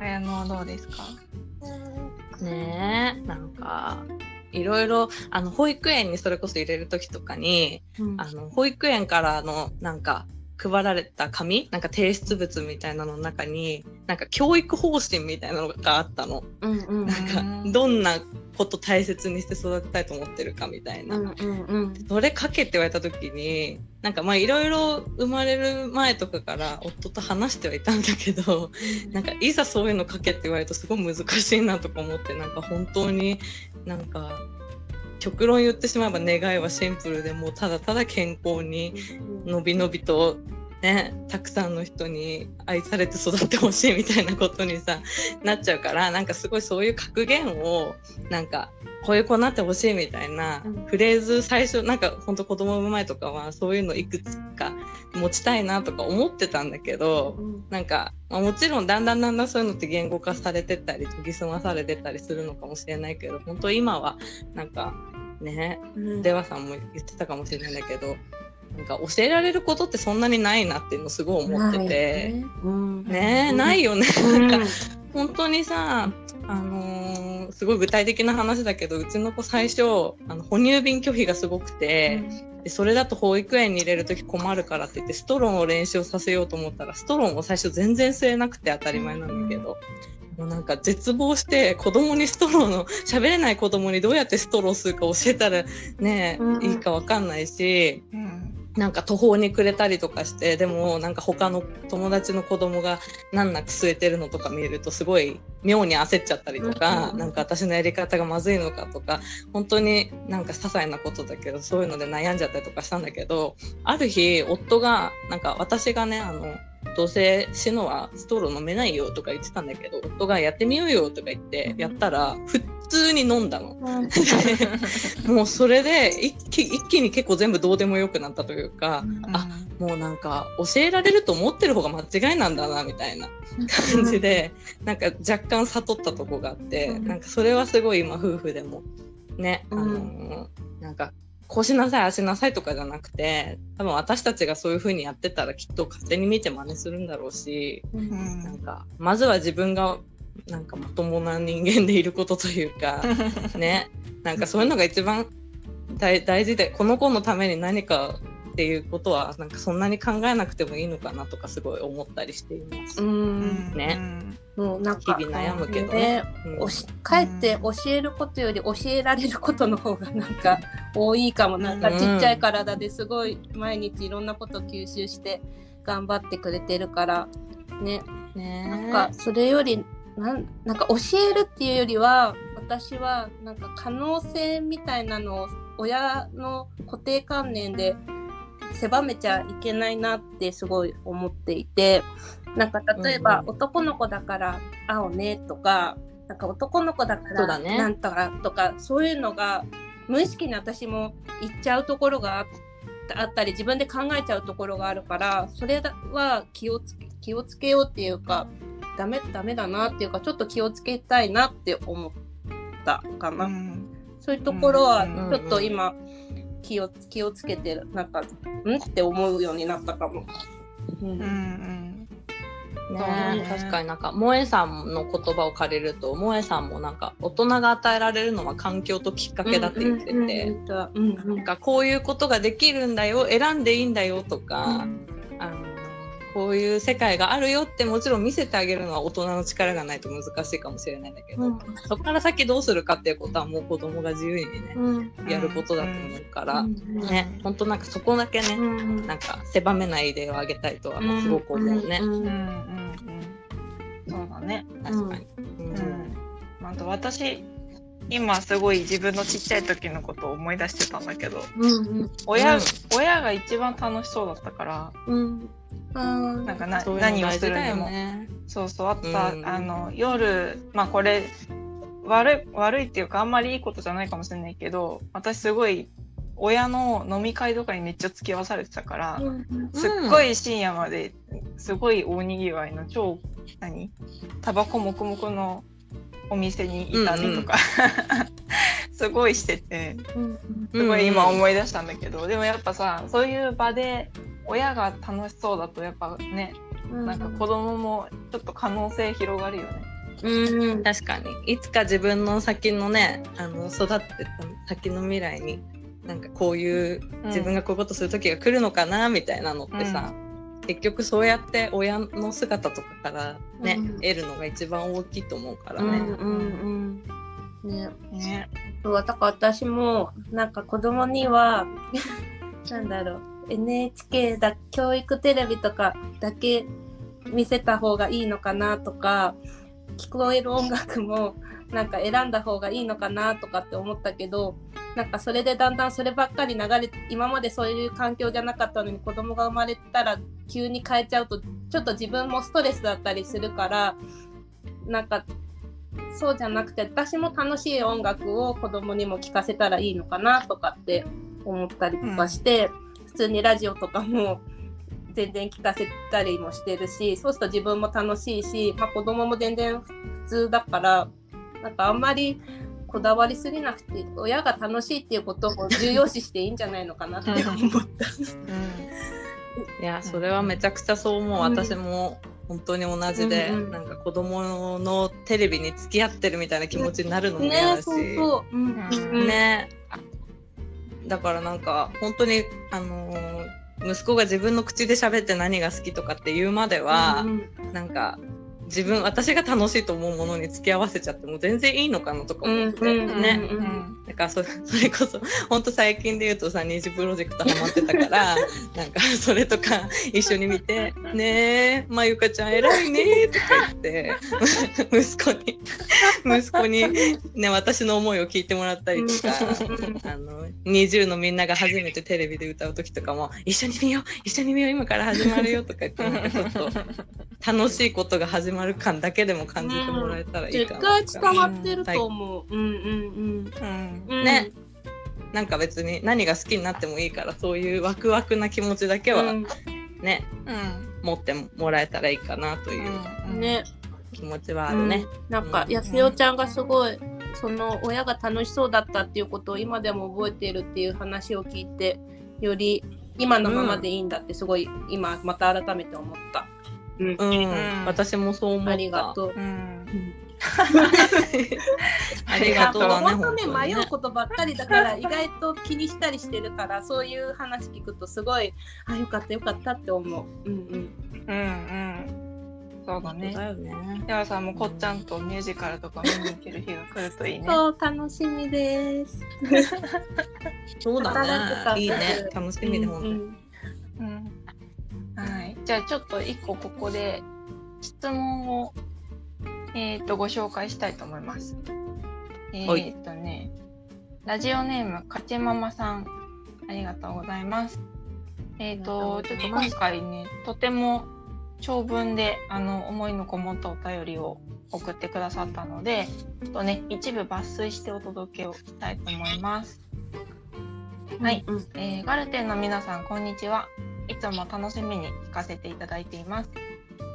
綾乃はどうですか？ねえなんかいろいろあの保育園にそれこそ入れる時とかにうんあの保育園からのなんか配られた紙なんか提出物みたいなのの中になんか教育方針みたいなのがあったの。うんうんなんかうんどんなこと大切にして育てたいと思ってるかみたいな。うんうんうん。それ書けって言われた時になんかまあいろいろ生まれる前とかから夫と話してはいたんだけどなんかいざそういうの書けって言われるとすごい難しいなとか思ってなんか本当になんか極論言ってしまえば願いはシンプルでもうただただ健康にのびのびとねたくさんの人に愛されて育ってほしいみたいなことにさなっちゃうからなんかすごいそういう格言をなんかこういう子になってほしいみたいなうん。フレーズ最初なんかほんと子供産む前とかはそういうのいくつか持ちたいなとか思ってたんだけどうん。なんか、まあ、もちろんだんだんだんだんそういうのって言語化されてったり研ぎ澄まされてったりするのかもしれないけど本当今はなんかねうん。出羽さんも言ってたかもしれないんだけどなんか教えられることってそんなにないなっていうのすごい思ってて。ねないよね。うんなんか本当にさ、あのーすごい具体的な話だけどうちの子最初あの哺乳瓶拒否がすごくて、でそれだと保育園に入れる時困るからって言ってストローを練習をさせようと思ったらストローを最初全然吸えなくて当たり前なんだけど。もうなんか絶望して子供にストローの喋れない子供にどうやってストロー吸うか教えたらね、うんいいかわかんないしうんなんか途方に暮れたりとかしてでもなんか他の友達の子供が難なく吸えてるのとか見るとすごい妙に焦っちゃったりとか、うん。なんか私のやり方がまずいのかとか本当になんか些細なことだけどそういうので悩んじゃったりとかしたんだけどある日夫がなんか私がねあのどうせ死ぬはストロー飲めないよとか言ってたんだけど夫がやってみようよとか言ってやったら普通に飲んだの。もうそれで一気一気に結構全部どうでもよくなったというか、あもうなんか教えられると思ってる方が間違いなんだなみたいな感じでなんか若干悟ったとこがあって、うん。なんかそれはすごい今夫婦でもね、あのーなんかこうしなさいああしなさいとかじゃなくて多分私たちがそういう風にやってたらきっと勝手に見て真似するんだろうしうん。なんかまずは自分がなんかまともな人間でいることというか ね。なんかそういうのが一番大大事でこの子のために何かっていうことはなんかそんなに考えなくてもいいのかなとかすごい思ったりしています。うん。ね。もうなんか日々悩むけど。ね。うん。おしかえって教えることより教えられることの方がなんか多いかも。なんかうん。ちっちゃい体ですごい毎日いろんなこと吸収して頑張ってくれてるから。ね。ね。なんかそれよりなんなんか教えるっていうよりは私はなんか可能性みたいなのを親の固定観念で狭めちゃいけないなってすごい思っていてなんか例えばうんうん。男の子だから青ねとかなんか男の子だからなんとかとかそういうのが無意識に私も言っちゃうところがあったあったり自分で考えちゃうところがあるからそれは気をつけ気をつけようっていうかダメダメだなっていうかちょっと気をつけたいなって思ったかな、そういうところはうん。ちょっと今気を気をつけてるなんかんって思うようになったかも。うん。うんうん。ねね。確かになんか萌えさんの言葉を借りると萌えさんもなんか大人が与えられるのは環境ときっかけだって言ってて、うんうんうんなんかこういうことができるんだよ選んでいいんだよとか、あのこういう世界があるよってもちろん見せてあげるのは大人の力がないと難しいかもしれないんだけど、うん。そこから先どうするかっていうことはもう子供が自由にね、うん。やることだと思うから、うん。ね本当なんかそこだけね、うん。なんか狭めないであげたいとはすごく思うね。そうだね。確かに。うん。うん。あと私今すごい自分のちっちゃい時のことを思い出してたんだけど、うん親、うん。親が一番楽しそうだったから、うん。うんなんかな何をするにも、ね。そうそうあとさ、うん。あの夜まあこれ悪い悪いっていうかあんまりいいことじゃないかもしれないけど、私すごい親の飲み会とかにめっちゃ付き合わされてたから。すっごい深夜まですごい大にぎわいの超何？タバコもくもくのお店にいたりとか、すごいしてて。すごい今思い出したんだけど、でもやっぱさそういう場で親が楽しそうだとやっぱねなんか子供もちょっと可能性広がるよね。うん確かに。いつか自分の先のねあの育ってた先の未来になんかこういう自分がこういうことする時が来るのかなみたいなのってさ、結局そうやって親の姿とかからね、うん得るのが一番大きいと思うからね。うんうんうんねね。そうだから私もなんか子供には なんだろう NHK だ教育テレビとかだけ見せた方がいいのかなとか聞こえる音楽もなんか選んだ方がいいのかなとかって思ったけどなんかそれでだんだんそればっかり流れ今までそういう環境じゃなかったのに子供が生まれたら急に変えちゃうとちょっと自分もストレスだったりするからなんかそうじゃなくて私も楽しい音楽を子供にも聴かせたらいいのかなとかって思ったりとかして、普通にラジオとかも全然聞かせたりもしてるしそうすると自分も楽しいし、まあ、子供も全然普通だからなんかあんまりこだわりすぎなくて親が楽しいっていうことを重要視していいんじゃないのかなって思った。いやそれはめちゃくちゃそう思う、うん。私も本当に同じで、うんうん。なんか子供のテレビに付き合ってるみたいな気持ちになるのも嫌だし、ねそうそう。うんうんね。だからなんか本当にあのー息子が自分の口で喋って何が好きとかって言うまでは、うん。なんか自分私が楽しいと思うものに付き合わせちゃっても全然いいのかなとか思って、ね。だからそ それこそ本当最近で言うとさ二次プロジェクトハマってたから なんかそれとか一緒に見て「ねえまゆかちゃん偉いね」とか言って 息子に息子に、ね、私の思いを聞いてもらったりとかあの20のみんなが初めてテレビで歌う時とかも「一緒に見よう一緒に見よう今から始まるよ」とか言ってちょっと楽しいことが始まる感だけでも感じてもらえたらいいか絶な対伝わってると思う。うんうんうん。うん。うんね。なんか別に何が好きになってもいいからそういうワクワクな気持ちだけはうんね、うん。持ってもらえたらいいかなといううん。ね。気持ちはあるね。うんなんかうんやすよちゃんがすごいその親が楽しそうだったっていうことを今でも覚えているっていう話を聞いてより今のままでいいんだってすごい今また改めて思った。うんうん、ん私もそう思った。ありがとう。うん。ありがとうだね、本当ね迷う。ことばっかりだから意外と気にしたりしてるからそういう話聞くとすごいあよかったよかったって思う。うんうん。うん。うん。そうだね。だよね。ではさんもこっちゃんとミュージカルとか見に行ける日が来るといいね。そう楽しみです。そうだね。いいね。楽しみで、本当に。うんうん。はい。じゃあちょっと一個ここで質問をえっ、とご紹介したいと思います。えはいっ、とね、ラジオネームかちママさんありがとうございます。えっ、とありちょっと今回ねとても長文であの思いのこもったお便りを送ってくださったので、ちょっとね一部抜粋してお届けをしたいと思います。はい。うんえーガルテンの皆さん、こんにちは。いつも楽しみに聞かせていただいています。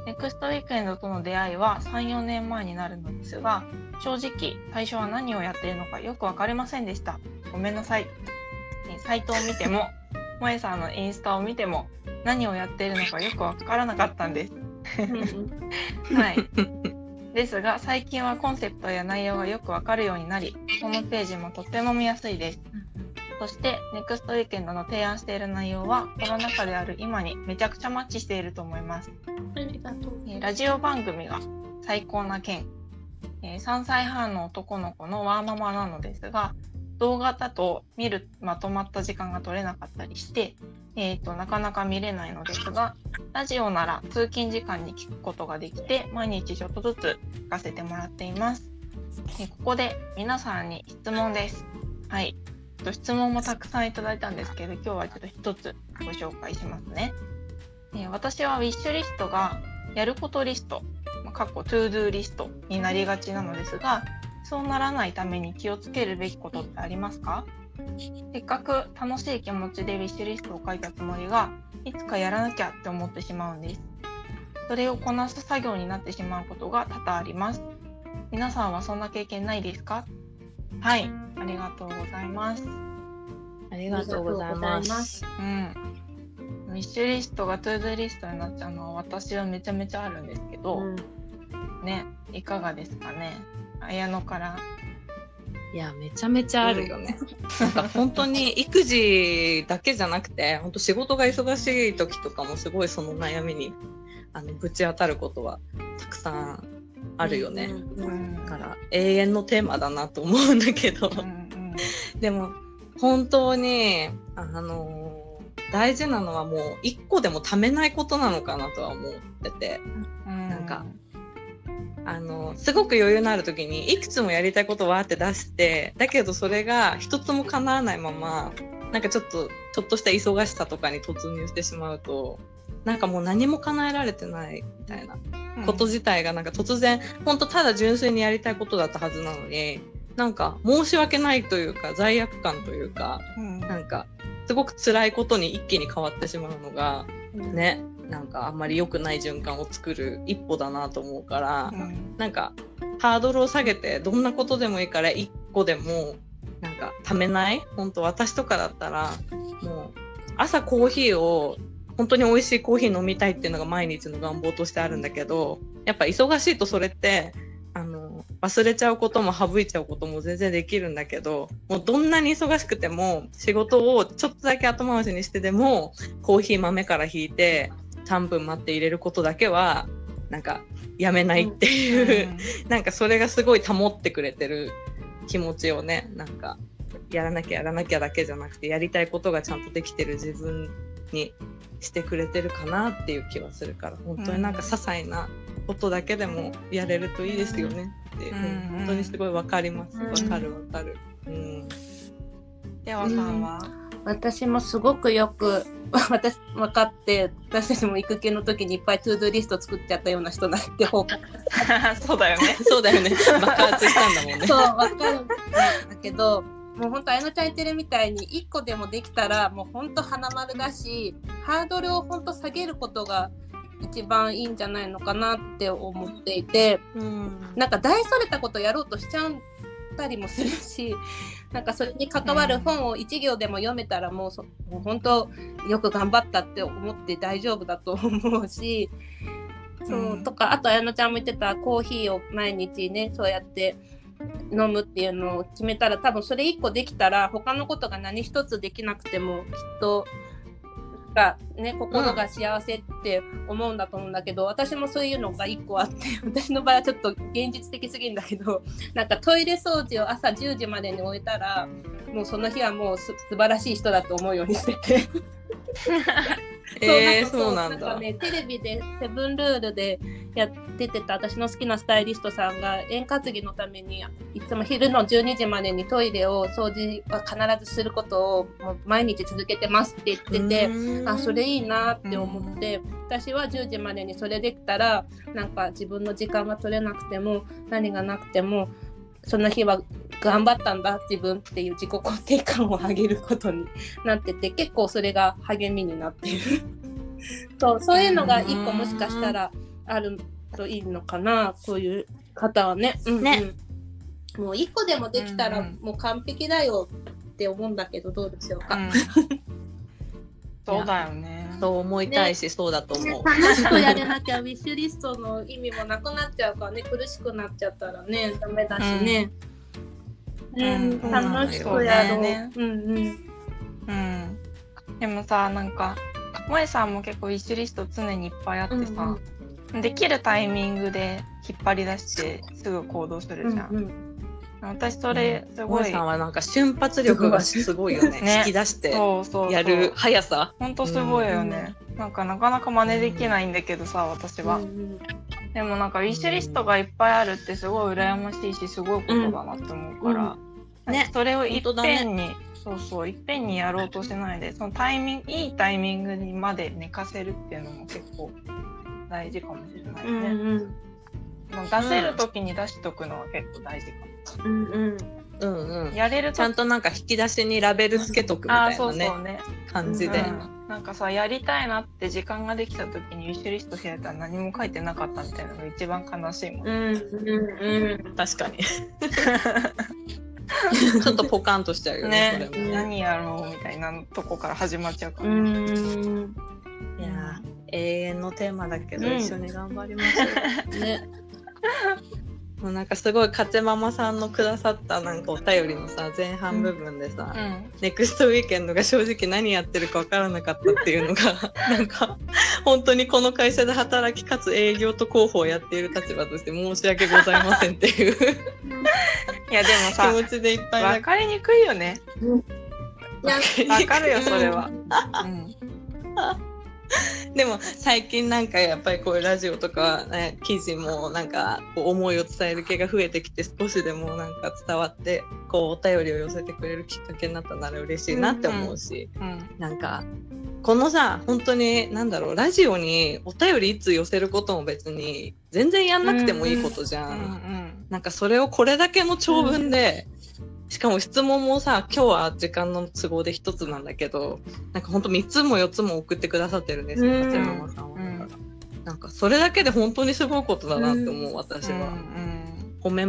ネクストウィークエンドとの出会いは3、4年前になるのですが、正直、最初は何をやっているのかよくわかりませんでした。ごめんなさい。えーサイトを見ても、萌えさんのインスタを見ても、何をやっているのかよくわからなかったんです。はい。ですが、最近はコンセプトや内容がよくわかるようになり、ホームページもとっても見やすいです。そして、ネクストウィークエンドの提案している内容は、コロナ禍である今にめちゃくちゃマッチしていると思います。ありがとう。えーラジオ番組が最高な件、えー3歳半の男の子のワーママなのですが、動画だと見るまとまった時間が取れなかったりして、えーとなかなか見れないのですが、ラジオなら通勤時間に聞くことができて、毎日ちょっとずつ聞かせてもらっています。えーここで皆さんに質問です。はい。っと質問もたくさんいただいたんですけど、今日はちょっと一つご紹介しますね。えー私はウィッシュリストがやることリスト、まあかっこトゥードゥーリストになりがちなのですが、そうならないために気をつけるべきことってありますか？せっかく楽しい気持ちでウィッシュリストを書いたつもりが、いつかやらなきゃって思ってしまうんです。それをこなす作業になってしまうことが多々あります。皆さんはそんな経験ないですか？はい、ありがとうございます。ありがとうございます。うん。ウィッシュリストがトゥードゥーリストになっちゃうのは私はめちゃめちゃあるんですけど、うんねいかがですかね綾乃からいやめちゃめちゃあるよね。なんか本当に育児だけじゃなくて本当仕事が忙しい時とかもすごいその悩みにあのぶち当たることはたくさんあるよね。うんだから永遠のテーマだなと思うんだけど、うんでも本当にあの大事なのはもう一個でもためないことなのかなとは思ってて。うんなんかあのすごく余裕のある時にいくつもやりたいことわーって出してだけどそれが一つも叶わないままなんかちょっとちょっとした忙しさとかに突入してしまうとなんかもう何も叶えられてないみたいなこと自体がなんか突然本当ただ純粋にやりたいことだったはずなのになんか申し訳ないというか罪悪感というかうん。なんかすごく辛いことに一気に変わってしまうのがねなんかあんまり良くない循環を作る一歩だなと思うから、うん。なんかハードルを下げてどんなことでもいいから一個でもなんかためない？本当私とかだったらもう朝コーヒーを本当に美味しいコーヒー飲みたいっていうのが毎日の願望としてあるんだけどやっぱ忙しいとそれってあの忘れちゃうことも省いちゃうことも全然できるんだけどもうどんなに忙しくても仕事をちょっとだけ後回しにしてでもコーヒー豆から引いて3分待って入れることだけはなんかやめないっていう、なんかそれがすごい保ってくれてる気持ちをねなんかやらなきゃやらなきゃだけじゃなくてやりたいことがちゃんとできてる自分にしてくれてるかなっていう気はするから本当になんか些細なことだけでもやれるといいですよねって、うんうん。本当にすごいわかります。うん。わかるわかる。うん。ではさんは、私もすごくよく 私分かって私たちも育休の時にいっぱいトゥードゥーリスト作っちゃったような人なんて報告 そうだよね。そうだよね。爆発したんだもんね。そう分かるんだけどもう本当あやのちゃん言ってるみたいに1個でもできたらもう本当花丸だしハードルを本当下げることが一番いいんじゃないのかなって思っていてうん。なんか大それたことやろうとしちゃったりもするし なんかそれに関わる本を1行でも読めたらもうそもう本当よく頑張ったって思って大丈夫だと思うしそう、うんとかあと綾乃ちゃんも言ってたコーヒーを毎日ねそうやって飲むっていうのを決めたら多分それ1個できたら他のことが何一つできなくてもきっとがね心が幸せって思うんだと思うんだけど、私もそういうのが1個あって 私の場合はちょっと現実的すぎんだけどなんかトイレ掃除を朝10時までに終えたらもうその日はもうす素晴らしい人だと思うようにしてて。えー、かそうなんだ。かね、テレビでセブンルールでやっててた私の好きなスタイリストさんが円滑着のためにいつも昼の12時までにトイレを掃除は必ずすることをもう毎日続けてますって言ってて。あそれいいなって思って、私は10時までにそれできたらなんか自分の時間が取れなくても何がなくてもその日は頑張ったんだ自分っていう自己肯定感を上げることになってて結構それが励みになっているそうそういうのが一個もしかしたらあるといいのかなこういう方はね。うんうんねもう一個でもできたらもう完璧だよって思うんだけどどうでしょうか。うん そうだよね。そう思いたいし、そうだと思う。楽しくやれなきゃウィッシュリストの意味もなくなっちゃうからね苦しくなっちゃったらねダメだしね。うんうんうん楽しくやろう。ねうんうん。うん。でもさ、なんか、萌さんも結構ウィッシュリスト常にいっぱいあってさ、できるタイミングで引っ張り出してすぐ行動するじゃん。うん私それすごい、萌さんはなんか瞬発力がすごいよね。ね引き出してそうそうそうやる速さ。ほんとすごいよね。なんかなかなか真似できないんだけどさ、私は。うんでもなんかウィッシュリストがいっぱいあるってすごい羨ましいしすごいことだなって思うから、うんね。それをいっぺんに、そうそういっぺんにやろうとしないでそのタイミングいいタイミングにまで寝かせるっていうのも結構大事かもしれないうんね、うん。もう出せる時に出しとくのは結構大事かうんうんうん。うんも。やれるちゃんとなんか引き出しにラベルつけとくみたいなねそうそうね。感じで。うん。なんかさやりたいなって時間ができた時にウィッシュリスト開いたら何も書いてなかったみたいなのが一番悲しいもん、うんうんうん。確かに。ちょっとポカンとしちゃうよね。ね何やろうみたいなとこから始まっちゃうから、うんいやー永遠のテーマだけど、うん一緒に頑張りましょう。ねもうなんかすごいかちママさんのくださったなんかお便りのさ前半部分でさ、うん。ネクストウィーケンドが正直何やってるか分からなかったっていうのが なんか本当にこの会社で働きかつ営業と広報をやっている立場として申し訳ございませんっていう。いやでもさ気持ちでいっぱいだ分かりにくいよね。いや分かるよそれは、うん でも最近なんかやっぱりこういうラジオとか、ね、記事もなんかこう思いを伝える系が増えてきて少しでもなんか伝わってこうお便りを寄せてくれるきっかけになったなら嬉しいなって思うし、うんなんかこのさ本当になんだろうラジオにお便りいつ寄せることも別に全然やんなくてもいいことじゃん。うんうんなんかそれをこれだけの長文で、しかも質問もさ今日は時間の都合で一つなんだけどなんかほんと3つも4つも送ってくださってるんですようん。勝山さんは、なんかそれだけで本当にすごいことだなって思う、私うん。うは、ん褒め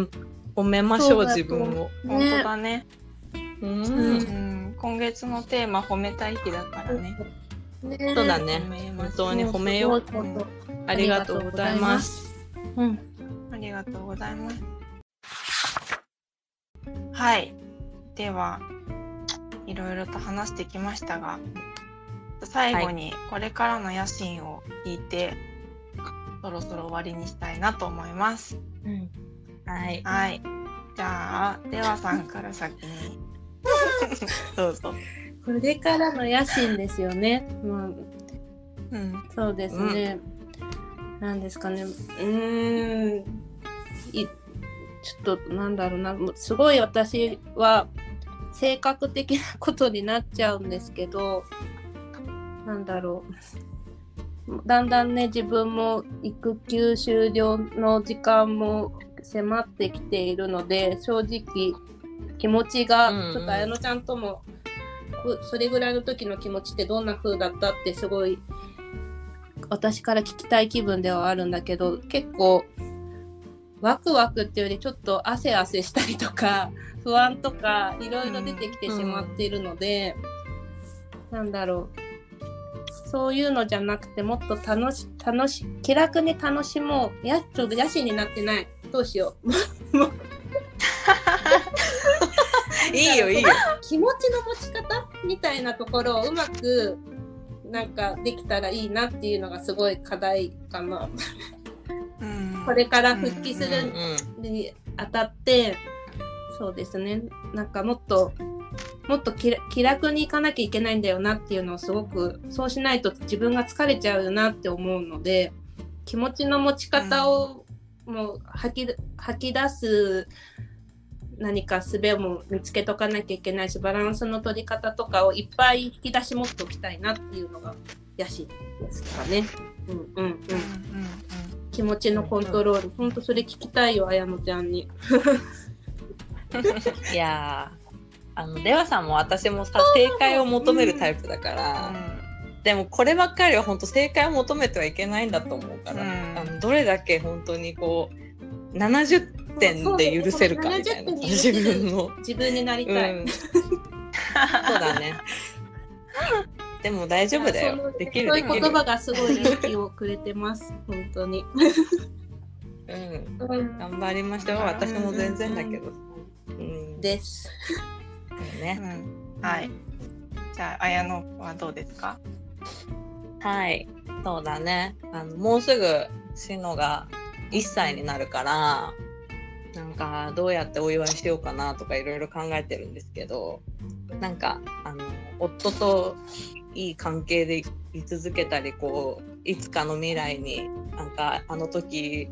褒めましょう自分を、本当だね、うんうん、今月のテーマ褒めたい日だからね。ね。そうだね。本当に褒めよう。ありがとうございます。うん。ありがとうございます。はい。では、いろいろと話してきましたが、最後にこれからの野心を聞いて、そろそろ終わりにしたいなと思います。うん。はいはい。じゃあ、ではさんから先に。どうぞ。これからの野心ですよね。まあ、うん。そうですね。なんですかね。うーん。いちょっとなんだろうな。もうすごい私は性格的なことになっちゃうんですけど、なんだろう。だんだんね、自分も育休終了の時間も迫ってきているので、正直気持ちが、うんうんちょっと綾乃ちゃんともこそれぐらいの時の気持ちってどんな風だったってすごい私から聞きたい気分ではあるんだけど結構ワクワクっていうよりちょっと汗汗したりとか 不安とかいろいろ出てきてしまっているので、なんだろう。そういうのじゃなくてもっと楽し楽し気楽に楽しもう。いやちょっと野心になってない。どうしよう。いいよいいよ。気持ちの持ち方みたいなところをうまくなんかできたらいいなっていうのがすごい課題かな。うんこれから復帰すうんるにあたって、そうですね。なんかもっともっと気気楽にいかなきゃいけないんだよなっていうのをすごくそうしないと自分が疲れちゃうなって思うので気持ちの持ち方をもう吐き吐き出す何か術も見つけとかなきゃいけないしバランスの取り方とかをいっぱい引き出し持っておきたいなっていうのが野心ですかね。うんうん。うんうんうん気持ちのコントロール、ほんとそれ聞きたいよ、あやのちゃんに。いやーあの出羽さんも私もさ正解を求めるタイプだから、でもこればっかりは本当正解を求めてはいけないんだと思うから、うんあのどれだけ本当にこう70点で許せるかみたいな70点で許自分の。自分になりたい。うん、そうだね。でも大丈夫だよ。できるそういう。言葉がすごい勇気をくれてます、本当に。うん、うん、頑張りましょう。私も全然だけど。うん、です。ね。うんはい。じゃあ、綾乃はどうですか？はい、そうだね。あのもうすぐしのが1歳になるから、なんかどうやってお祝いしようかなとかいろいろ考えてるんですけど、なんかあの夫といい関係で居続けたり、こういつかの未来になんかあの時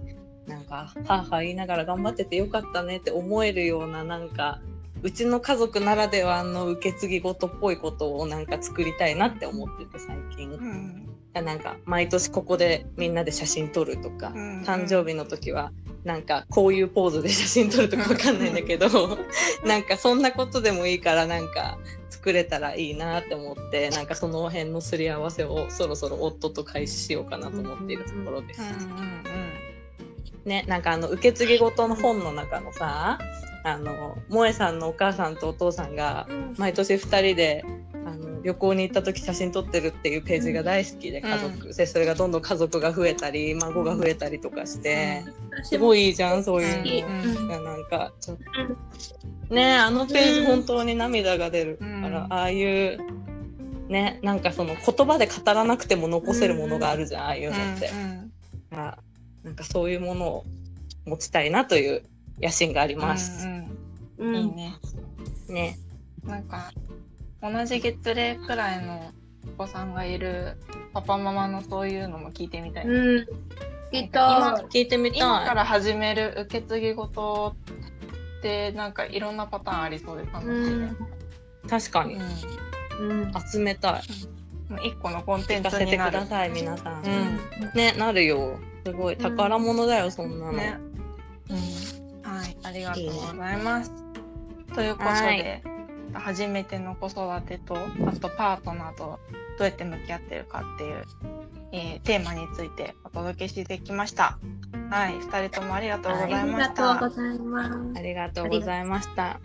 なんか母は言いながら頑張っててよかったねって思えるようななんかうちの家族ならではの受け継ぎ事っぽいことをなんか作りたいなって思ってて最近。ん。なんか毎年ここでみんなで写真撮るとか、うん誕生日の時はなんかこういうポーズで写真撮るとかわかんないんだけど なんかそんなことでもいいからなんか作れたらいいなって思ってなんかその辺のすり合わせをそろそろ夫と開始しようかなと思っているところです。うんうんね、なんかあの受け継ぎ事の本の中のさあの萌えさんのお母さんとお父さんが毎年2人で旅行に行った時写真撮ってるっていうページが大好きで家族、でそれがどんどん家族が増えたり孫が増えたりとかして、すごいいいじゃんそういうの、うなんかちょっとねあのページ本当に涙が出るから、うん。ああいうねなんかその言葉で語らなくても残せるものがあるじゃん、ああいうのって、だからなんかそういうものを持ちたいなという野心があります、うんううん。いいね。ね。なんか同じ月齢くらいのお子さんがいるパパママのそういうのも聞いてみたい。うん。きっと、今聞いてみ今かたいら始める受け継ぎ事ってなんかいろんなパターンありそうで楽しいね。確かにうんうん。集めたい一個のコンテン聞かせてツになる。ください皆さん、うんねなるよすごい宝物だよ、そんなの、ね。うん。はい、ありがとうございます。ということはで、初めての子育てと、あとパートナーとどうやって向き合ってるかっていう、えーテーマについてお届けしてきました。はい、二人ともありがとうございました。がとうございます。ありがとうございました。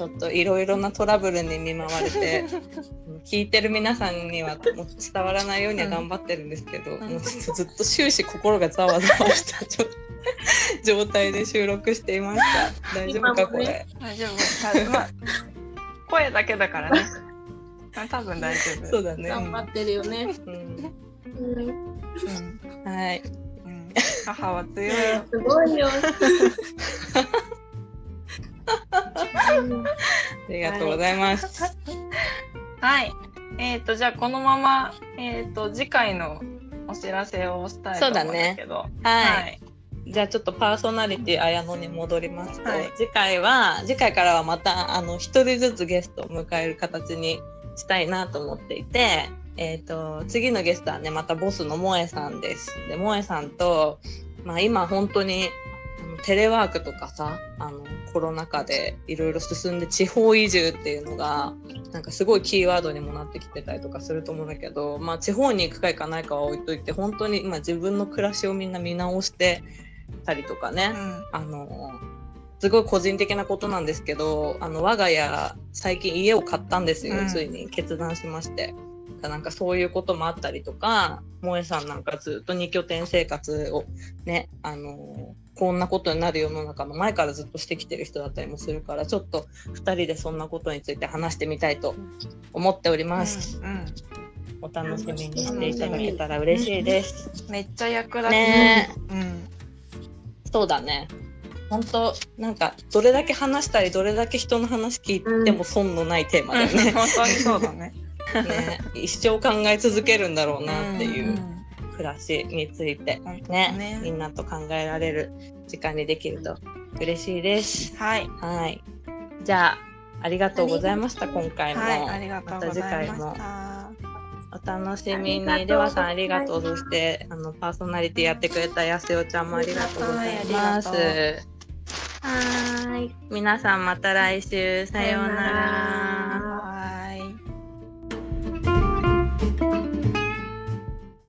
ちょっといろいろなトラブルに見舞われて 聞いてる皆さんにはもう伝わらないようには頑張ってるんですけど、んもうちょっとずっと終始心がざわざわした状態で収録していました。大丈夫かこれ？大丈夫。たまあ、声だけだからね。あ多分大丈夫。そうだね。頑張ってるよね。うんうん。うんはい。うん母は強いよ。すごいよ。ありがとうございます。はい。えっ、と、じゃあこのまま、えっ、と、次回のお知らせをしたいと思うんだけど。はいじゃあちょっとパーソナリティ綾野に戻りますと、はい次回は次回からはまたあの一人ずつゲストを迎える形にしたいなと思っていて、えっ、と次のゲストはねまたボスの萌えさんです。で萌えさんと、まあ、今本当にテレワークとかさあのコロナ禍でいろいろ進んで地方移住っていうのがなんかすごいキーワードにもなってきてたりとかすると思うんだけど、まあ、地方に行くか行かないかは置いといて本当に今自分の暮らしをみんな見直してたりとかね、うん。あのすごい個人的なことなんですけどあの我が家最近家を買ったんですよ、うんついに決断しまして。なんかそういうこともあったりとか萌えさんなんかずっと二拠点生活をねあのこんなことになる世の中の前からずっとしてきてる人だったりもするからちょっと2人でそんなことについて話してみたいと思っております。うん。お楽しみにしていただけたら嬉しいです。めっちゃ役立つ。ねうん。そうだね。本当なんかどれだけ話したりどれだけ人の話聞いても損のないテーマだよね。本当にそうだね。ね一生考え続けるんだろうなっていううん暮らしについてねだねみんなと考えられる時間にできると嬉しいです。はい。はい。じゃあありがとうございました今回も。はい、また次回もた。お楽しみに。ありがとうではさんありがとう。そしてあのパーソナリティやってくれたやすよちゃんもありがとうございます。はい。皆さんまた来週。さようなら。